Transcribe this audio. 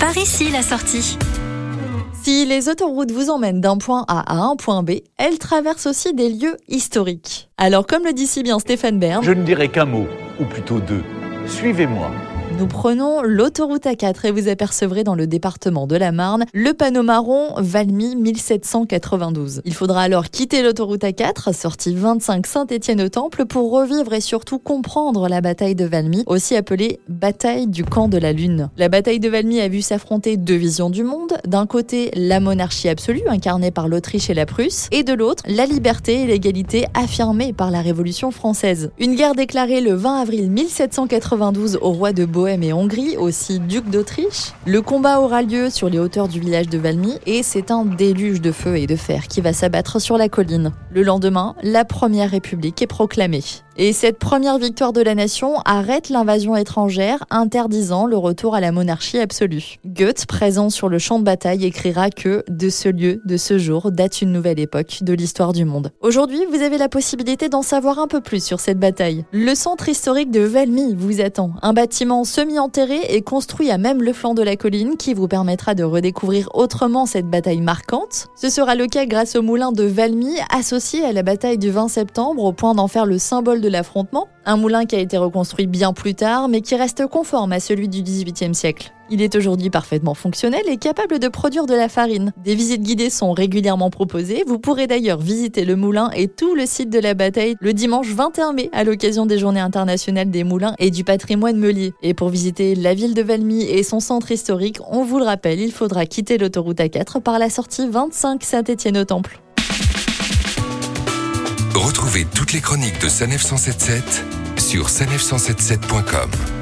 Par ici la sortie. Si les autoroutes vous emmènent d'un point A à un point B, elles traversent aussi des lieux historiques. Alors comme le dit si bien Stéphane Bern, Je ne dirai qu'un mot, ou plutôt deux. Suivez-moi. Nous prenons l'autoroute A4 et vous apercevrez dans le département de la Marne le panneau marron Valmy 1792. Il faudra alors quitter l'autoroute A4, sortie 25 Saint-Étienne-au-Temple, pour revivre et surtout comprendre la bataille de Valmy, aussi appelée bataille du camp de la Lune. La bataille de Valmy a vu s'affronter deux visions du monde. D'un côté, la monarchie absolue, incarnée par l'Autriche et la Prusse, et de l'autre, la liberté et l'égalité affirmées par la Révolution française. Une guerre déclarée le 20 avril 1792 au roi de Et Hongrie, aussi duc d'Autriche. Le combat aura lieu sur les hauteurs du village de Valmy et c'est un déluge de feu et de fer qui va s'abattre sur la colline. Le lendemain, la première république est proclamée. Et cette première victoire de la nation arrête l'invasion étrangère, interdisant le retour à la monarchie absolue. Goethe, présent sur le champ de bataille, écrira que de ce lieu, de ce jour, date une nouvelle époque de l'histoire du monde. Aujourd'hui, vous avez la possibilité d'en savoir un peu plus sur cette bataille. Le centre historique de Valmy vous attend. Un bâtiment semi-enterré et construit à même le flanc de la colline qui vous permettra de redécouvrir autrement cette bataille marquante. Ce sera le cas grâce au moulin de Valmy, associé à la bataille du 20 septembre au point d'en faire le symbole de l'affrontement. Un moulin qui a été reconstruit bien plus tard, mais qui reste conforme à celui du XVIIIe siècle. Il est aujourd'hui parfaitement fonctionnel et capable de produire de la farine. Des visites guidées sont régulièrement proposées. Vous pourrez d'ailleurs visiter le moulin et tout le site de la bataille le dimanche 21 mai à l'occasion des Journées internationales des moulins et du patrimoine meulier. Et pour visiter la ville de Valmy et son centre historique, on vous le rappelle, il faudra quitter l'autoroute A4 par la sortie 25 Saint-Étienne-au-Temple. Retrouvez toutes les chroniques de Sanef 177 sur sanef177.com.